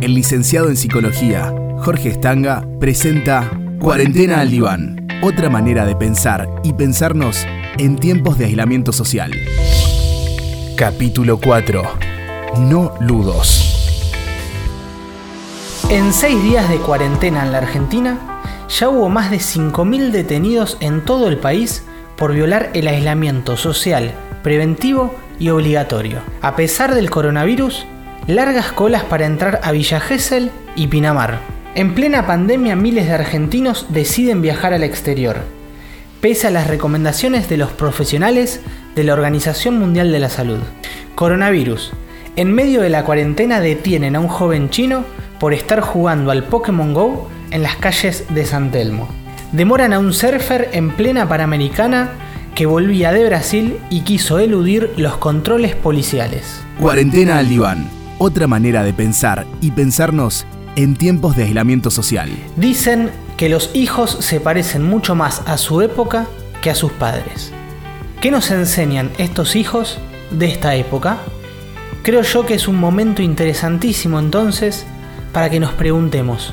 El licenciado en psicología, Jorge Estanga, presenta Cuarentena al Diván, otra manera de pensar y pensarnos en tiempos de aislamiento social. Capítulo 4. No ludos. En seis días de cuarentena en la Argentina, ya hubo más de 5.000 detenidos en todo el país por violar el aislamiento social, preventivo y obligatorio. A pesar del coronavirus, largas colas para entrar a Villa Gesell y Pinamar. En plena pandemia miles de argentinos deciden viajar al exterior, pese a las recomendaciones de los profesionales de la Organización Mundial de la Salud. Coronavirus. En medio de la cuarentena detienen a un joven chino por estar jugando al Pokémon Go en las calles de San Telmo. Demoran a un surfer en plena Panamericana que volvía de Brasil y quiso eludir los controles policiales. Cuarentena al diván, otra manera de pensar y pensarnos en tiempos de aislamiento social. Dicen que los hijos se parecen mucho más a su época que a sus padres. ¿Qué nos enseñan estos hijos de esta época? Creo yo que es un momento interesantísimo entonces para que nos preguntemos,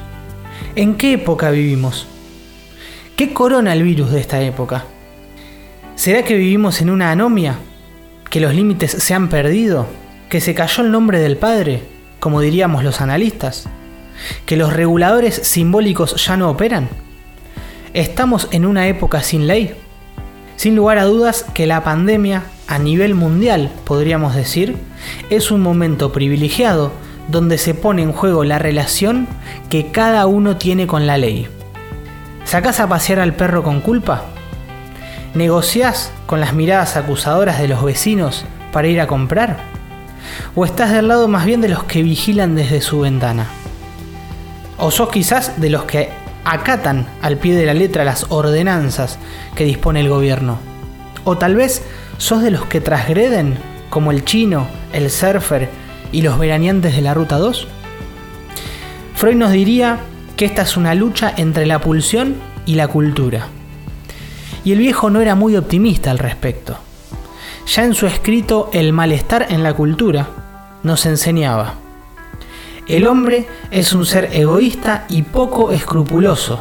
¿en qué época vivimos? ¿Qué corona el virus de esta época? ¿Será que vivimos en una anomia? ¿Que los límites se han perdido? ¿Que se cayó el nombre del Padre, como diríamos los analistas? ¿Que los reguladores simbólicos ya no operan? ¿Estamos en una época sin ley? Sin lugar a dudas que la pandemia, a nivel mundial, podríamos decir, es un momento privilegiado donde se pone en juego la relación que cada uno tiene con la ley. ¿Sacás a pasear al perro con culpa? ¿Negociás con las miradas acusadoras de los vecinos para ir a comprar? ¿O estás del lado más bien de los que vigilan desde su ventana? ¿O sos quizás de los que acatan al pie de la letra las ordenanzas que dispone el gobierno? ¿O tal vez sos de los que transgreden, como el chino, el surfer y los veraneantes de la Ruta 2? Freud nos diría que esta es una lucha entre la pulsión y la cultura. Y el viejo no era muy optimista al respecto. Ya en su escrito El malestar en la cultura nos enseñaba, el hombre es un ser egoísta y poco escrupuloso,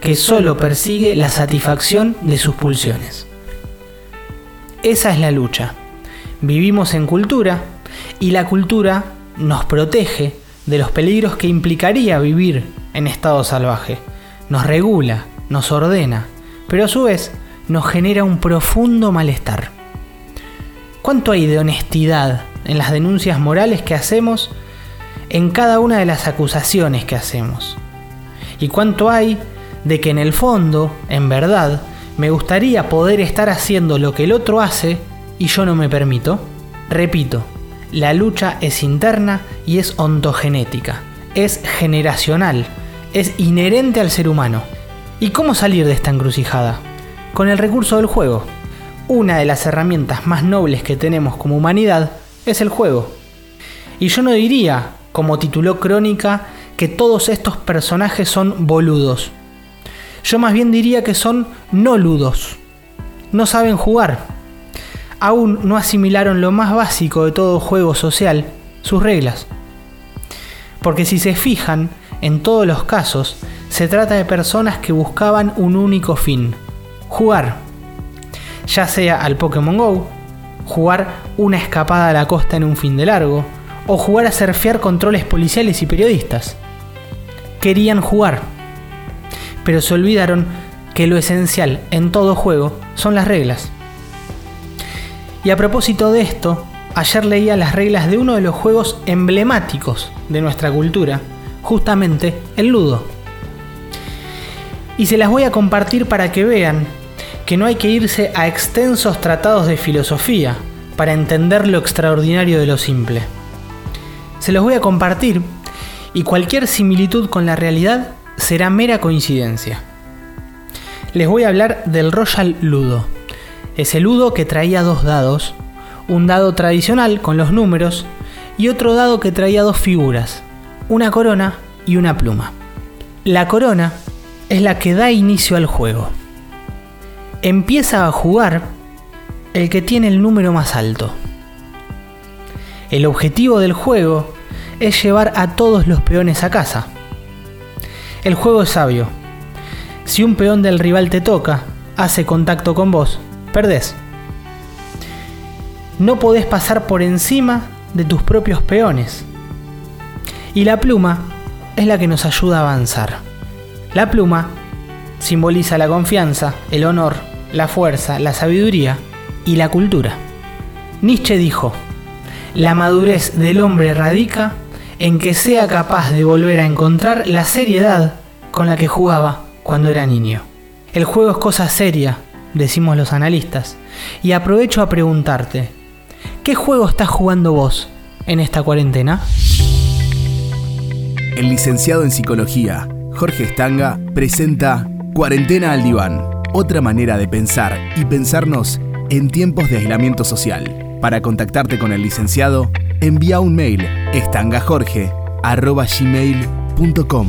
que solo persigue la satisfacción de sus pulsiones. Esa es la lucha. Vivimos en cultura y la cultura nos protege de los peligros que implicaría vivir en estado salvaje. Nos regula, nos ordena, pero a su vez nos genera un profundo malestar. ¿Cuánto hay de honestidad en las denuncias morales que hacemos en cada una de las acusaciones que hacemos? ¿Y cuánto hay de que en el fondo, en verdad, me gustaría poder estar haciendo lo que el otro hace y yo no me permito? Repito, la lucha es interna y es ontogenética, es generacional, es inherente al ser humano. ¿Y cómo salir de esta encrucijada? Con el recurso del juego. Una de las herramientas más nobles que tenemos como humanidad es el juego. Y yo no diría, como tituló Crónica, que todos estos personajes son boludos. Yo más bien diría que son no ludos. No saben jugar. Aún no asimilaron lo más básico de todo juego social, sus reglas. Porque si se fijan, en todos los casos, se trata de personas que buscaban un único fin, jugar. Ya sea al Pokémon Go, jugar una escapada a la costa en un fin de largo, o jugar a surfear controles policiales y periodistas. Querían jugar, pero se olvidaron que lo esencial en todo juego son las reglas. Y a propósito de esto, ayer leía las reglas de uno de los juegos emblemáticos de nuestra cultura, justamente el ludo. Y se las voy a compartir para que vean que no hay que irse a extensos tratados de filosofía para entender lo extraordinario de lo simple. Se los voy a compartir y cualquier similitud con la realidad será mera coincidencia. Les voy a hablar del Royal Ludo. Ese ludo que traía dos dados, un dado tradicional con los números y otro dado que traía dos figuras, una corona y una pluma. La corona es la que da inicio al juego. Empieza a jugar el que tiene el número más alto. El objetivo del juego es llevar a todos los peones a casa. El juego es sabio. Si un peón del rival te toca, hace contacto con vos, perdés. No podés pasar por encima de tus propios peones. Y la pluma es la que nos ayuda a avanzar. La pluma simboliza la confianza, el honor, la fuerza, la sabiduría y la cultura. Nietzsche dijo, la madurez del hombre radica en que sea capaz de volver a encontrar la seriedad con la que jugaba cuando era niño. El juego es cosa seria, decimos los analistas, y aprovecho a preguntarte, ¿qué juego estás jugando vos en esta cuarentena? El licenciado en psicología, Jorge Stanga, presenta Cuarentena al Diván, otra manera de pensar y pensarnos en tiempos de aislamiento social. Para contactarte con el licenciado, envía un mail estangajorge.gmail.com